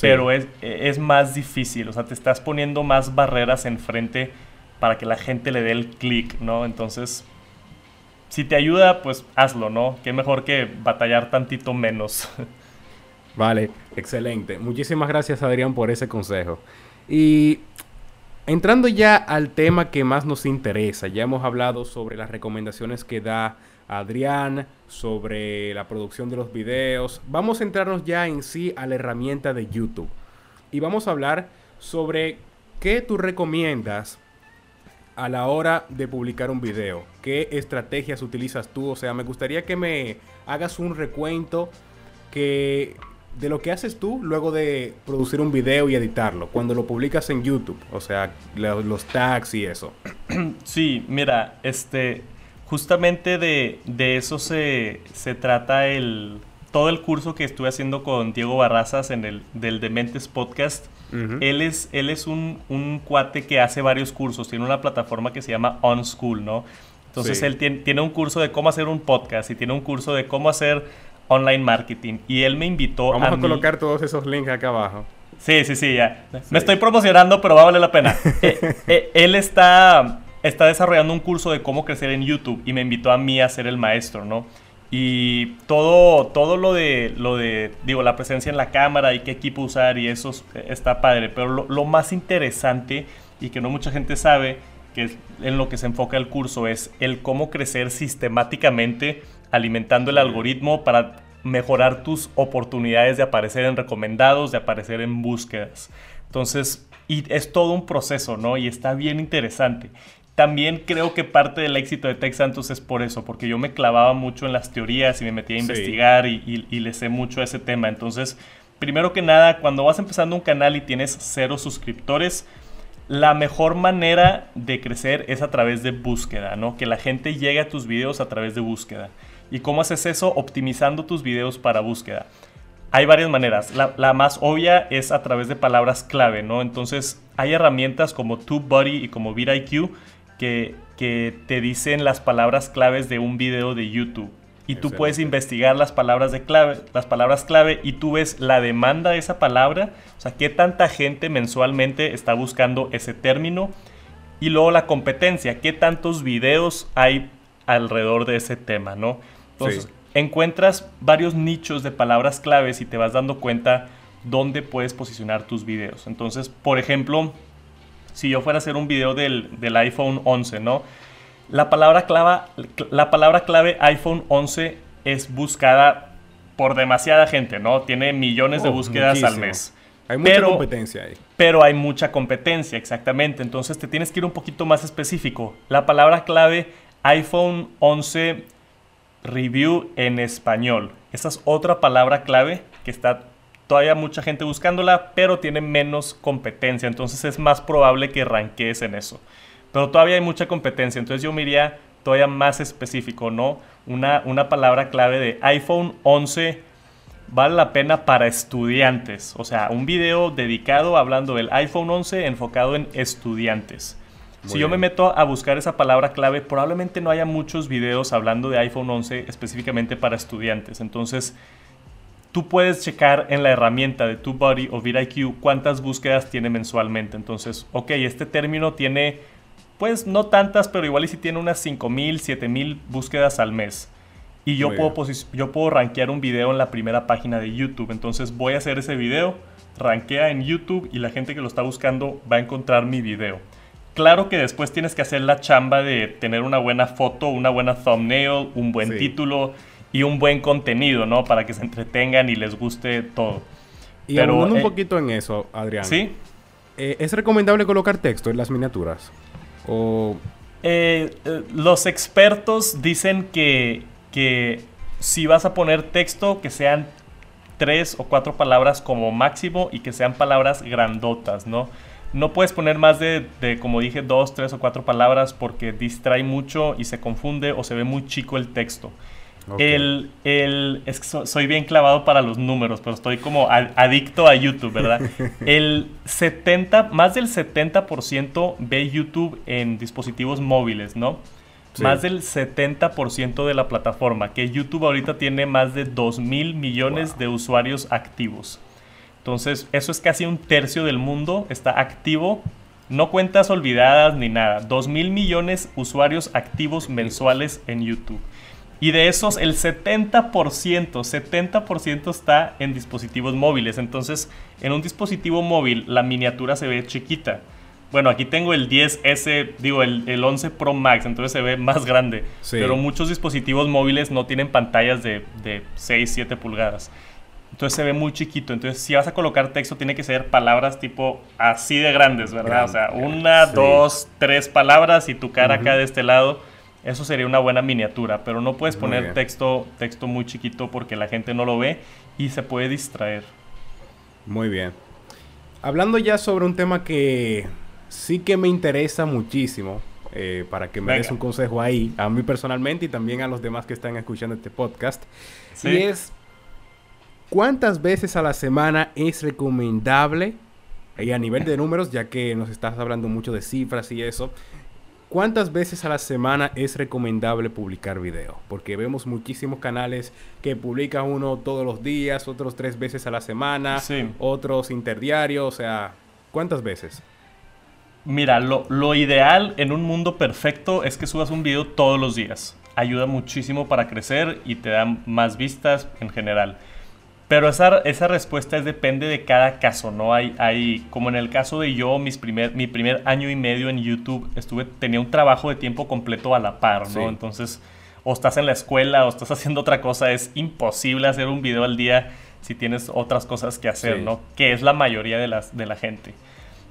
pero es, es, más difícil, o sea, te estás poniendo más barreras enfrente para que la gente le dé el clic, ¿no? Entonces, si te ayuda, pues hazlo, ¿no? Qué mejor que batallar tantito menos. Vale, excelente. Muchísimas gracias Adrián por ese consejo. Y Entrando ya al tema que más nos interesa, ya hemos hablado sobre las recomendaciones que da Adrián, sobre la producción de los videos. Vamos a entrarnos ya en sí a la herramienta de YouTube. Y vamos a hablar sobre qué tú recomiendas a la hora de publicar un video. ¿Qué estrategias utilizas tú? O sea, me gustaría que me hagas un recuento que de lo que haces tú luego de producir un video y editarlo, cuando lo publicas en YouTube, o sea, los tags y eso. Sí, mira, este, justamente de, eso se, se, trata el, todo el curso que estuve haciendo con Diego Barrazas en el del Dementes Podcast. Él es, él es un, un, cuate que hace varios cursos, tiene una plataforma que se llama On School, ¿no? Entonces él tiene, tiene un curso de cómo hacer un podcast y tiene un curso de cómo hacer online marketing. Y él me invitó Vamos a, colocar todos esos links acá abajo. Sí, sí, sí, ya. Me estoy promocionando, pero va a valer la pena. Eh, eh, él está, está desarrollando un curso de cómo crecer en YouTube y me invitó a mí a ser el maestro, ¿no? Y todo, todo lo de, lo de, digo, la presencia en la cámara y qué equipo usar y eso está padre. Pero lo, lo más interesante y que no mucha gente sabe, que es en lo que se enfoca el curso, es el cómo crecer sistemáticamente alimentando el algoritmo para mejorar tus oportunidades de aparecer en recomendados, de aparecer en búsquedas. Entonces, y es todo un proceso, ¿no? Y está bien interesante. También creo que parte del éxito de Tech Santos es por eso, porque yo me clavaba mucho en las teorías y me metía a investigar y, y le sé mucho a ese tema. Entonces, primero que nada, cuando vas empezando un canal y tienes cero suscriptores, la mejor manera de crecer es a través de búsqueda, ¿no? Que la gente llegue a tus videos a través de búsqueda. ¿Y cómo haces eso? Optimizando tus videos para búsqueda. Hay varias maneras. La, más obvia es a través de palabras clave, ¿no? Entonces, hay herramientas como TubeBuddy y como VidIQ que, que te dicen las palabras claves de un video de YouTube. Y tú puedes investigar las palabras, de clave, las palabras clave y tú ves la demanda de esa palabra, o sea, qué tanta gente mensualmente está buscando ese término. Y luego la competencia, qué tantos videos hay alrededor de ese tema, ¿no? Entonces, encuentras varios nichos de palabras claves y te vas dando cuenta dónde puedes posicionar tus videos. Entonces, por ejemplo, si yo fuera a hacer un video del, iPhone 11, ¿no? La palabra, clave, la palabra clave iPhone 11 es buscada por demasiada gente, ¿no? Tiene millones de oh, búsquedas al mes. Hay mucha competencia ahí. Pero hay mucha competencia, exactamente. Entonces te tienes que ir un poquito más específico. La palabra clave iPhone 11 review en español. Esa es otra palabra clave que está todavía mucha gente buscándola, pero tiene menos competencia. Entonces es más probable que ranquees en eso. Pero todavía hay mucha competencia. Entonces yo me iría todavía más específico, ¿no? Una, una palabra clave de iPhone 11 vale la pena para estudiantes. O sea, un video dedicado hablando del iPhone 11 enfocado en estudiantes si yo me meto a buscar esa palabra clave, probablemente no haya muchos videos hablando de iPhone 11 específicamente para estudiantes. Entonces, tú puedes checar en la herramienta de TubeBuddy o VidIQ cuántas búsquedas tiene mensualmente. Entonces, ok, este término tiene, pues no tantas, pero igual y si tiene unas 5000, 7000 búsquedas al mes. Y yo puedo, yo puedo rankear un video en la primera página de YouTube. Entonces voy a hacer ese video, rankea en YouTube y la gente que lo está buscando va a encontrar mi video. Claro que después tienes que hacer la chamba de tener una buena foto, una buena thumbnail, un buen título y un buen contenido, ¿no? Para que se entretengan y les guste todo. Y Pero, un eh, poquito en eso, Adrián. Sí. Eh, ¿Es recomendable colocar texto en las miniaturas? O... Eh, los expertos dicen que, que si vas a poner texto, que sean tres o cuatro palabras como máximo y que sean palabras grandotas, ¿no? No puedes poner más de, como dije, dos, tres o cuatro palabras porque distrae mucho y se confunde o se ve muy chico el texto. El, es que soy bien clavado para los números, pero estoy como adicto a YouTube, ¿verdad? El 70, más del 70% ve YouTube en dispositivos móviles, ¿no? Más del 70% de la plataforma, que YouTube ahorita tiene más de 2 mil millones de usuarios activos. Entonces, eso es casi un tercio del mundo, está activo. No cuentas olvidadas ni nada. 2 mil millones usuarios activos mensuales en YouTube. Y de esos, el 70%, 70% está en dispositivos móviles. Entonces, en un dispositivo móvil, la miniatura se ve chiquita. Bueno, aquí tengo el 10S, digo, el, 11 Pro Max, entonces se ve más grande. Pero muchos dispositivos móviles no tienen pantallas de, de 6, 7 pulgadas. Entonces se ve muy chiquito. Entonces, si vas a colocar texto, tiene que ser palabras tipo así de grandes, ¿verdad? o sea, una, dos, tres palabras y tu cara acá de este lado. Eso sería una buena miniatura, pero no puedes poner texto, texto muy chiquito porque la gente no lo ve y se puede distraer. Muy bien. Hablando ya sobre un tema que sí que me interesa muchísimo, eh, para que me des un consejo ahí, a mí personalmente y también a los demás que están escuchando este podcast. ¿Sí? Y es, ¿cuántas veces a la semana es recomendable, y a nivel de números, ya que nos estás hablando mucho de cifras y eso, ¿Cuántas veces a la semana es recomendable publicar video? Porque vemos muchísimos canales que publican uno todos los días, otros tres veces a la semana, otros interdiarios, o sea, ¿cuántas veces? Mira, lo, lo, ideal en un mundo perfecto es que subas un video todos los días. Ayuda muchísimo para crecer y te da más vistas en general. Pero esa, esa respuesta es, depende de cada caso, ¿no? Hay, hay, como en el caso de yo, mis primer, mi primer año y medio en YouTube, estuve, tenía un trabajo de tiempo completo a la par, ¿no? Entonces, o estás en la escuela o estás haciendo otra cosa, es imposible hacer un video al día si tienes otras cosas que hacer, ¿no? Que es la mayoría de, las, de la gente.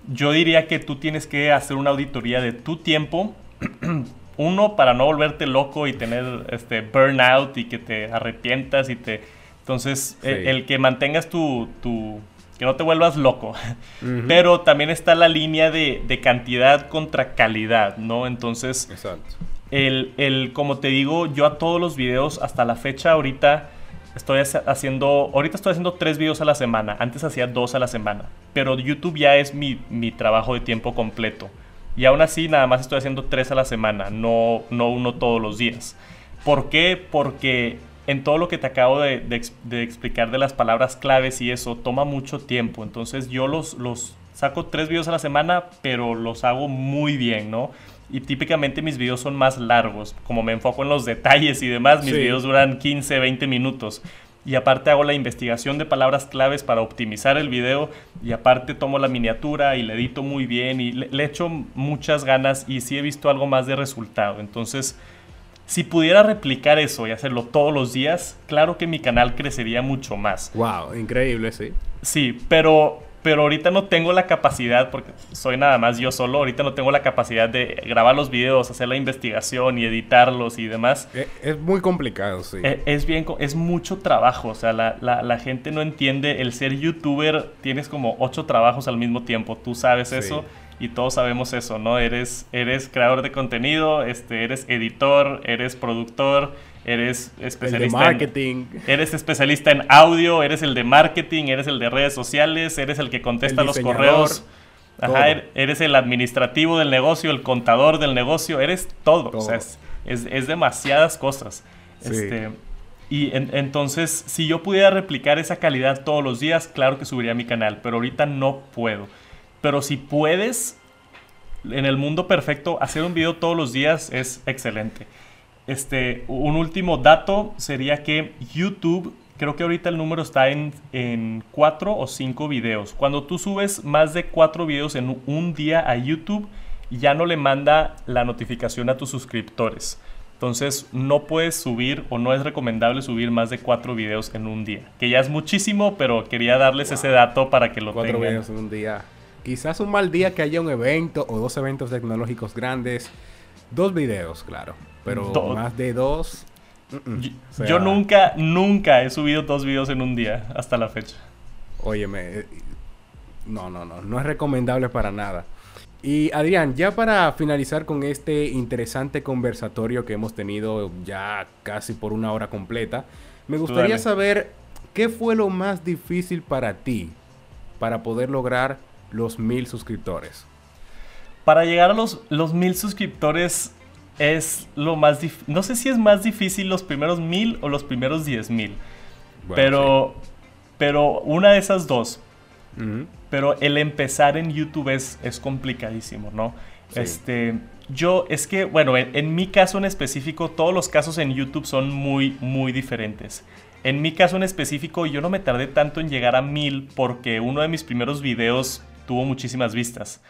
Yo diría que tú tienes que hacer una auditoría de tu tiempo. Uno, para no volverte loco y tener este burnout y que te arrepientas y te entonces, e, el, que mantengas tu, tu, que no te vuelvas loco. Pero también está la línea de, de, cantidad contra calidad, ¿no? Entonces, Exacto. El, el, como te digo, yo a todos los videos hasta la fecha ahorita estoy haciendo, ahorita estoy haciendo tres videos a la semana, antes hacía dos a la semana, pero YouTube ya es mi, mi trabajo de tiempo completo. Y aún así nada más estoy haciendo tres a la semana, no, no uno todos los días. ¿Por qué? Porque en todo lo que te acabo de, explicar de las palabras claves y eso, toma mucho tiempo. Entonces yo los, los saco tres videos a la semana, pero los hago muy bien, ¿no? Y típicamente mis videos son más largos. Como me enfoco en los detalles y demás, mis videos duran 15, 20 minutos. Y aparte hago la investigación de palabras claves para optimizar el video. Y aparte tomo la miniatura y le edito muy bien. Y le, le echo muchas ganas y sí he visto algo más de resultado. Entonces si pudiera replicar eso y hacerlo todos los días, claro que mi canal crecería mucho más. Wow, increíble, sí. Sí, pero pero ahorita no tengo la capacidad, porque soy nada más yo solo, ahorita no tengo la capacidad de grabar los videos, hacer la investigación y editarlos y demás. E, es, muy complicado, sí. E, es, bien, es mucho trabajo, o sea, la, la, gente no entiende, el ser youtuber tienes como ocho trabajos al mismo tiempo, tú sabes eso y todos sabemos eso, ¿no? Eres, eres creador de contenido, este, eres editor, eres productor, eres especialista de marketing. eres especialista en audio, eres el de marketing, eres el de redes sociales, eres el que contesta los correos. Ajá, er, eres el administrativo del negocio, el contador del negocio, eres todo. O sea, es, es, demasiadas cosas. Este, y entonces, si yo pudiera replicar esa calidad todos los días, claro que subiría mi canal, pero ahorita no puedo. Pero si puedes, en el mundo perfecto, hacer un video todos los días es excelente. Este, un último dato sería que YouTube, creo que ahorita el número está en, en cuatro o cinco videos. Cuando tú subes más de cuatro videos en un día a YouTube, ya no le manda la notificación a tus suscriptores. Entonces no puedes subir o no es recomendable subir más de cuatro videos en un día. Que ya es muchísimo, pero quería darles ese dato para que lo cuatro tengan. videos en un día. Quizás un mal día que haya un evento o dos eventos tecnológicos grandes. Dos videos, claro. Pero más de dos. Yo, nunca, nunca he subido dos videos en un día hasta la fecha. Óyeme. Eh, no, no, no. No es recomendable para nada. Y Adrián, ya para finalizar con este interesante conversatorio que hemos tenido ya casi por una hora completa, me gustaría saber qué fue lo más difícil para ti para poder lograr los mil suscriptores? Para llegar a los, los mil suscriptores es lo más difícil. No sé si es más difícil los primeros mil o los primeros diez mil. pero, pero una de esas dos. Pero el empezar en YouTube es, es complicadísimo, ¿no? Este, yo, es que, bueno, en, en, mi caso en específico, todos los casos en YouTube son muy, muy diferentes. En mi caso en específico, yo no me tardé tanto en llegar a mil porque uno de mis primeros videos tuvo muchísimas vistas.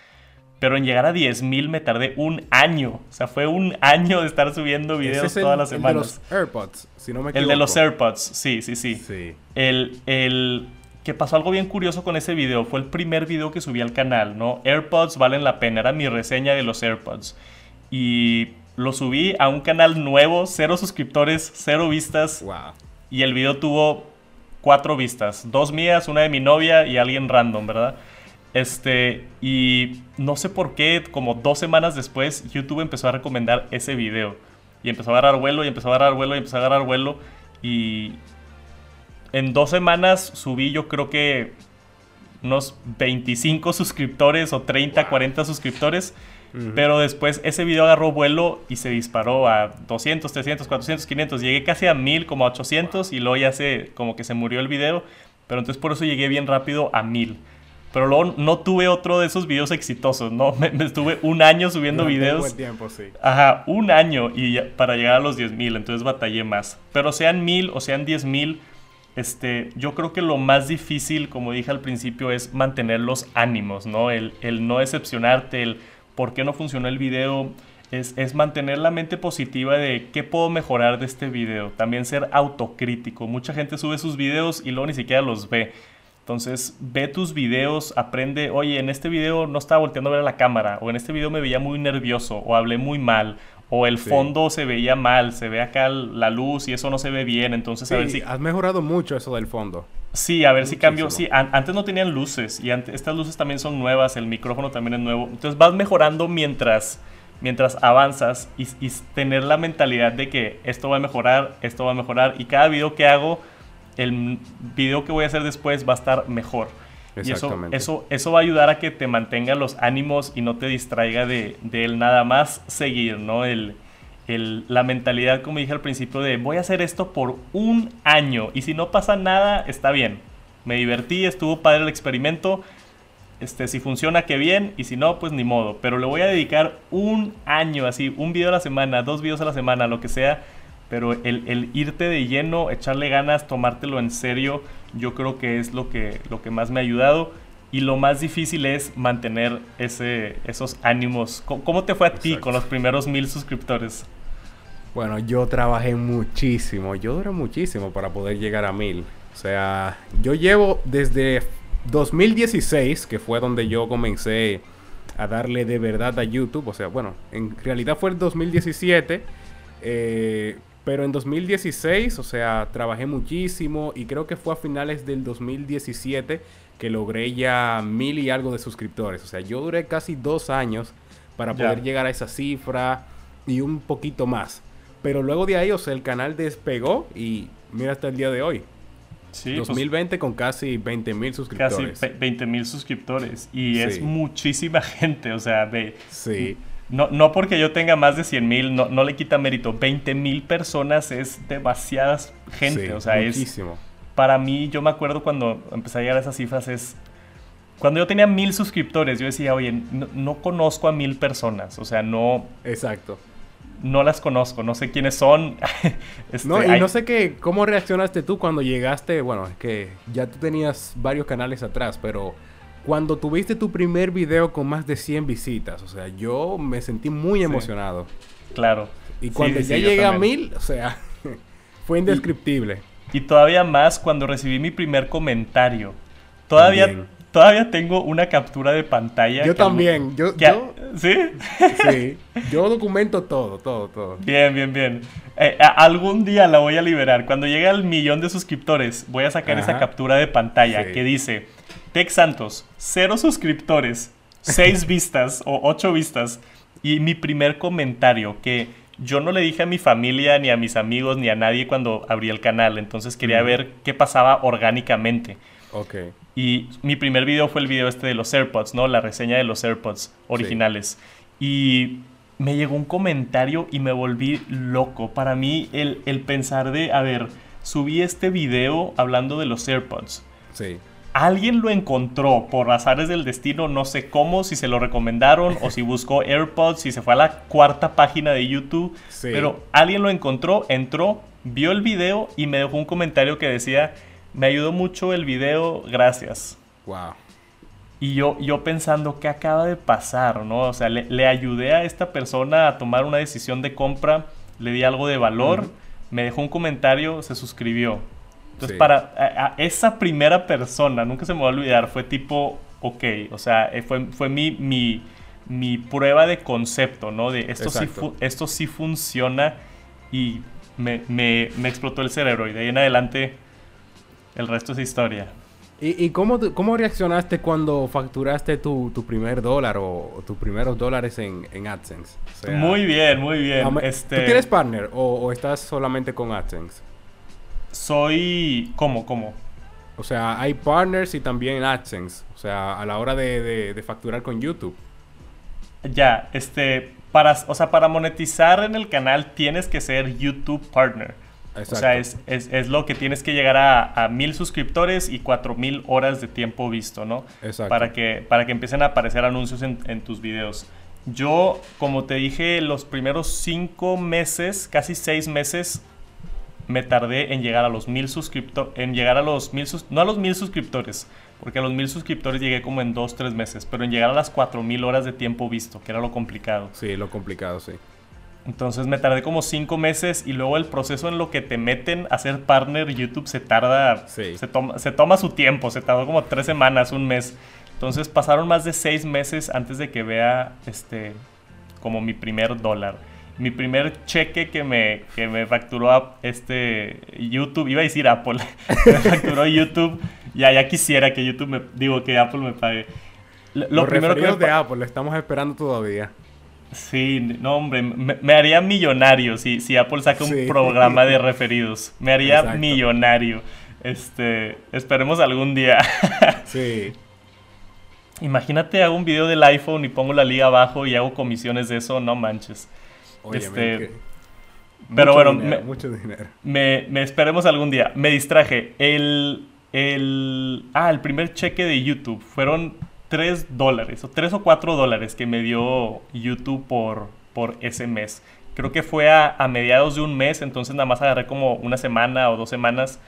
Pero en llegar a 10.000 me tardé un año. O sea, fue un año de estar subiendo videos todas las semanas. El de los AirPods, si no me equivoco. El de los AirPods, sí, sí, sí. sí. El, el que pasó algo bien curioso con ese video. Fue el primer video que subí al canal, ¿no? AirPods valen la pena. Era mi reseña de los AirPods. y lo subí a un canal nuevo, cero suscriptores, cero vistas. Wow. Y el video tuvo cuatro vistas, dos mías, una de mi novia y alguien random, ¿verdad? Este, y no sé por qué, como dos semanas después, YouTube empezó a recomendar ese video. Y empezó a agarrar vuelo, y empezó a agarrar vuelo, y empezó a agarrar vuelo. Y en dos semanas subí yo creo que unos 25 suscriptores o 30, 40 suscriptores. Pero después ese video agarró vuelo y se disparó a 200, 300, 400, 500. Llegué casi a 1000, como a 800 y luego ya se, como que se murió el video. Pero entonces por eso llegué bien rápido a 1000. Pero luego no tuve otro de esos videos exitosos, ¿no? Me, estuve un año subiendo videos. Buen tiempo, sí. Ajá, un año y para llegar a los 10.000, entonces batallé más. Pero sean 1000 o sean 10.000, este, yo creo que lo más difícil, como dije al principio, es mantener los ánimos, ¿no? El, el no decepcionarte, el por qué no funcionó el video, es, es, mantener la mente positiva de qué puedo mejorar de este video. También ser autocrítico. Mucha gente sube sus videos y luego ni siquiera los ve. Entonces, ve tus videos, aprende, oye, en este video no estaba volteando a ver a la cámara, o en este video me veía muy nervioso, o hablé muy mal, o el fondo se veía mal, se ve acá la luz y eso no se ve bien, entonces a ver si... Has mejorado mucho eso del fondo. Sí, a ver si cambio. Sí, antes no tenían luces y estas luces también son nuevas, el micrófono también es nuevo. Entonces vas mejorando mientras, mientras avanzas y, tener la mentalidad de que esto va a mejorar, esto va a mejorar y cada video que hago, el video que voy a hacer después va a estar mejor. Y eso, eso, eso va a ayudar a que te mantenga los ánimos y no te distraiga de, de él nada más seguir, ¿no? El, la mentalidad, como dije al principio, de voy a hacer esto por un año y si no pasa nada, está bien. Me divertí, estuvo padre el experimento. Este, si funciona, qué bien, y si no, pues ni modo. Pero le voy a dedicar un año, así, un video a la semana, dos videos a la semana, lo que sea. Pero el, el irte de lleno, echarle ganas, tomártelo en serio, yo creo que es lo que, lo que más me ha ayudado. Y lo más difícil es mantener ese, esos ánimos. ¿Cómo, te fue a ti con los primeros mil suscriptores? Bueno, yo trabajé muchísimo, yo duré muchísimo para poder llegar a mil. O sea, yo llevo desde 2016, que fue donde yo comencé a darle de verdad a YouTube. O sea, bueno, en realidad fue el 2017. Eh, pero en 2016, o sea, trabajé muchísimo y creo que fue a finales del 2017 que logré ya mil y algo de suscriptores. O sea, yo duré casi dos años para poder llegar a esa cifra y un poquito más. Pero luego de ahí, o sea, el canal despegó y mira hasta el día de hoy. Sí, 2020 pues con casi 20 mil suscriptores. Casi 20 mil suscriptores. Y es muchísima gente, o sea, de... Sí. No, no porque yo tenga más de 100 mil, no, no, le quita mérito. 20 mil personas es demasiadas gente, o sea, muchísimo. es... Para mí, yo me acuerdo cuando empecé a llegar a esas cifras, es... Cuando yo tenía mil suscriptores, yo decía, oye, no, no conozco a mil personas, o sea, no... Exacto no las conozco, no sé quiénes son. este, no, y no sé qué, cómo reaccionaste tú cuando llegaste, bueno, es que ya tú tenías varios canales atrás, pero cuando tuviste tu primer video con más de 100 visitas, o sea, yo me sentí muy emocionado. Claro. Y cuando ya llegué a mil, o sea, fue indescriptible. Y, todavía más cuando recibí mi primer comentario. Todavía, Todavía tengo una captura de pantalla. Yo también. Yo, ¿Sí? Sí. Yo documento todo, todo, todo. Bien, bien, bien. Eh, algún día la voy a liberar. Cuando llegue al millón de suscriptores, voy a sacar esa captura de pantalla que dice: Tex Santos, cero suscriptores, seis vistas o ocho vistas. Y mi primer comentario que yo no le dije a mi familia, ni a mis amigos, ni a nadie cuando abrí el canal. Entonces quería ver qué pasaba orgánicamente. Ok. Y mi primer video fue el video este de los AirPods, ¿no? La reseña de los AirPods originales. Y me llegó un comentario y me volví loco. Para mí, el, el pensar de, a ver, subí este video hablando de los AirPods. Sí. Alguien lo encontró por azares del destino, no sé cómo, si se lo recomendaron o si buscó AirPods, si se fue a la cuarta página de YouTube. Sí. Pero alguien lo encontró, entró, vio el video y me dejó un comentario que decía me ayudó mucho el video, gracias. Wow. Y yo, yo pensando, ¿qué acaba de pasar? ¿no? O sea, le, ayudé a esta persona a tomar una decisión de compra, le di algo de valor, me dejó un comentario, se suscribió. Entonces, para esa primera persona, nunca se me va a olvidar, fue tipo, ok, o sea, eh, fue, fue mi, mi, mi prueba de concepto, ¿no? De esto, sí, esto sí funciona y me, me, me, explotó el cerebro y de ahí en adelante el resto es historia. ¿Y, y cómo, cómo, reaccionaste cuando facturaste tu, tu primer dólar o, tus primeros dólares en, en AdSense? muy bien, muy bien. este... ¿Tú tienes partner o, o, estás solamente con AdSense? Soy... ¿Cómo? ¿Cómo? O sea, hay partners y también AdSense. O sea, a la hora de, de, de facturar con YouTube. Ya, este, para, o sea, para monetizar en el canal tienes que ser YouTube Partner. Exacto. O sea, es, es, es, lo que tienes que llegar a, a mil suscriptores y cuatro mil horas de tiempo visto, ¿no? Exacto. Para que, para que empiecen a aparecer anuncios en, en tus videos. Yo, como te dije, los primeros cinco meses, casi seis meses, me tardé en llegar a los mil suscriptores, en llegar a los mil, no a los mil suscriptores, porque a los mil suscriptores llegué como en dos, tres meses, pero en llegar a las cuatro mil horas de tiempo visto, que era lo complicado. Sí, lo complicado, sí. Entonces me tardé como cinco meses y luego el proceso en lo que te meten a ser partner YouTube se tarda, sí. se, toma, se toma su tiempo, se tardó como tres semanas, un mes. Entonces pasaron más de seis meses antes de que vea este como mi primer dólar. Mi primer cheque que me, que me facturó este YouTube, iba a decir Apple, me facturó YouTube ya, ya quisiera que YouTube me... Digo, que Apple me pague. Lo, Los primero que de Apple, lo estamos esperando todavía. Sí, no, hombre, me, haría millonario si, si Apple saca un programa de referidos. Me haría millonario. Este, esperemos algún día. sí. Imagínate, hago un video del iPhone y pongo la liga abajo y hago comisiones de eso, no manches. Oye, este, pero bueno, dinero, me, mucho dinero. Me, me esperemos algún día. Me distraje. El, el, ah, el primer cheque de YouTube fueron 3 dólares, o 3 o 4 dólares que me dio YouTube por, por ese mes. Creo que fue a, a, mediados de un mes, entonces nada más agarré como una semana o dos semanas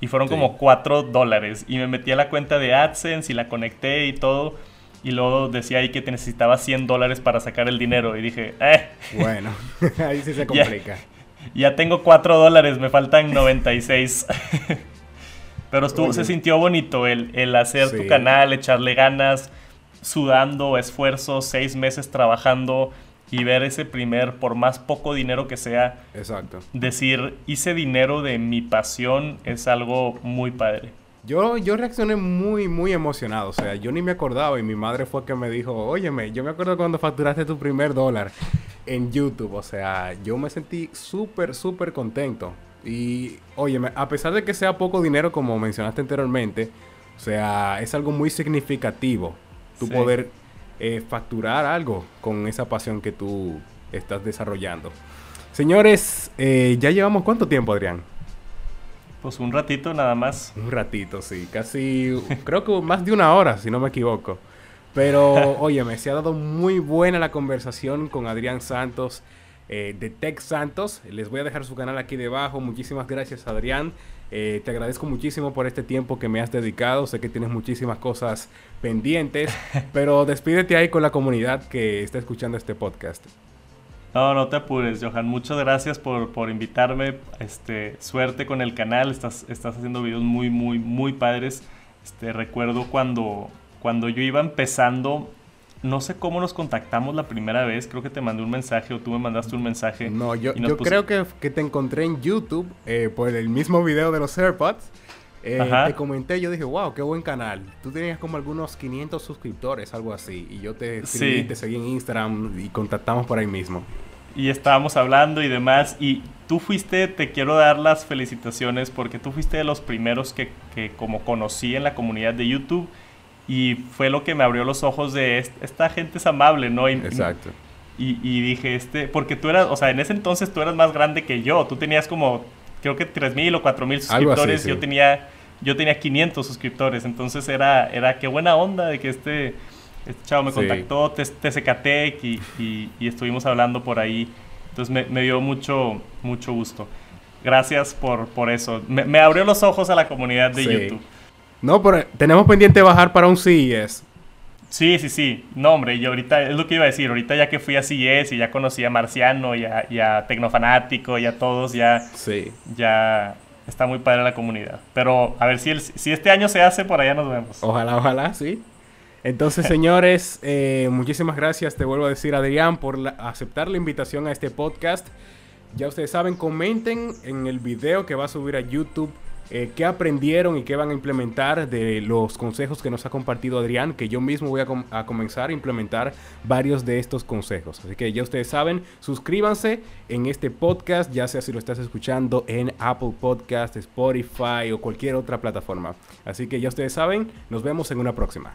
y fueron sí. como 4 dólares. Y me metí a la cuenta de AdSense y la conecté y todo. Y luego decía ahí que te necesitaba 100 dólares para sacar el dinero. Y dije, eh. Bueno, ahí sí se complica. Ya, ya tengo 4 dólares, me faltan 96. Pero estuvo, se sintió bonito el, el hacer sí. tu canal, echarle ganas, sudando, esfuerzo, seis meses trabajando y ver ese primer, por más poco dinero que sea, Exacto. decir, hice dinero de mi pasión, es algo muy padre. Yo, yo reaccioné muy, muy emocionado. O sea, yo ni me acordaba y mi madre fue que me dijo, óyeme, yo me acuerdo cuando facturaste tu primer dólar en YouTube. O sea, yo me sentí súper, súper contento. Y, oye, a pesar de que sea poco dinero, como mencionaste anteriormente, o sea, es algo muy significativo tu sí. poder eh, facturar algo con esa pasión que tú estás desarrollando. Señores, eh, ya llevamos cuánto tiempo, Adrián? Pues un ratito nada más. Un ratito, sí. Casi, creo que más de una hora, si no me equivoco. Pero, oye, me se ha dado muy buena la conversación con Adrián Santos eh, de Tech Santos. Les voy a dejar su canal aquí debajo. Muchísimas gracias, Adrián. Eh, te agradezco muchísimo por este tiempo que me has dedicado. Sé que tienes muchísimas cosas pendientes, pero despídete ahí con la comunidad que está escuchando este podcast. No, no te apures, Johan. Muchas gracias por, por invitarme. Este, suerte con el canal. Estás, estás haciendo videos muy, muy, muy padres. Este, recuerdo cuando, cuando yo iba empezando, no sé cómo nos contactamos la primera vez. Creo que te mandé un mensaje o tú me mandaste un mensaje. No, yo, yo creo que, que, te encontré en YouTube eh, por el mismo video de los AirPods. Eh, te comenté, yo dije, wow, qué buen canal. Tú tenías como algunos 500 suscriptores, algo así. Y yo te escribí, sí. te seguí en Instagram y contactamos por ahí mismo. Y estábamos hablando y demás. Y tú fuiste, te quiero dar las felicitaciones porque tú fuiste de los primeros que, que como conocí en la comunidad de YouTube y fue lo que me abrió los ojos de esta gente es amable, ¿no? Y, Exacto. Y, y, dije, este, porque tú eras, o sea, en ese entonces tú eras más grande que yo, tú tenías como, creo que 3.000 o 4.000 suscriptores, así, sí. yo tenía, yo tenía 500 suscriptores, entonces era, era qué buena onda de que este, este chavo me sí. contactó, TCKTech y, y, y, estuvimos hablando por ahí, entonces me, me dio mucho, mucho gusto. Gracias por, por eso. Me, me, abrió los ojos a la comunidad de sí. YouTube. No, pero tenemos pendiente bajar para un CES. Sí, sí, sí. No, hombre, y ahorita es lo que iba a decir. Ahorita ya que fui a CES y ya conocí a Marciano y a, y a Tecnofanático y a todos, ya, sí. ya está muy padre la comunidad. Pero a ver si, el, si este año se hace, por allá nos vemos. Ojalá, ojalá, sí. Entonces, señores, eh, muchísimas gracias, te vuelvo a decir, Adrián, por aceptar la invitación a este podcast. Ya ustedes saben, comenten en el video que va a subir a YouTube eh, qué aprendieron y qué van a implementar de los consejos que nos ha compartido Adrián, que yo mismo voy a, comenzar a implementar varios de estos consejos. Así que ya ustedes saben, suscríbanse en este podcast, ya sea si lo estás escuchando en Apple Podcast, Spotify o cualquier otra plataforma. Así que ya ustedes saben, nos vemos en una próxima.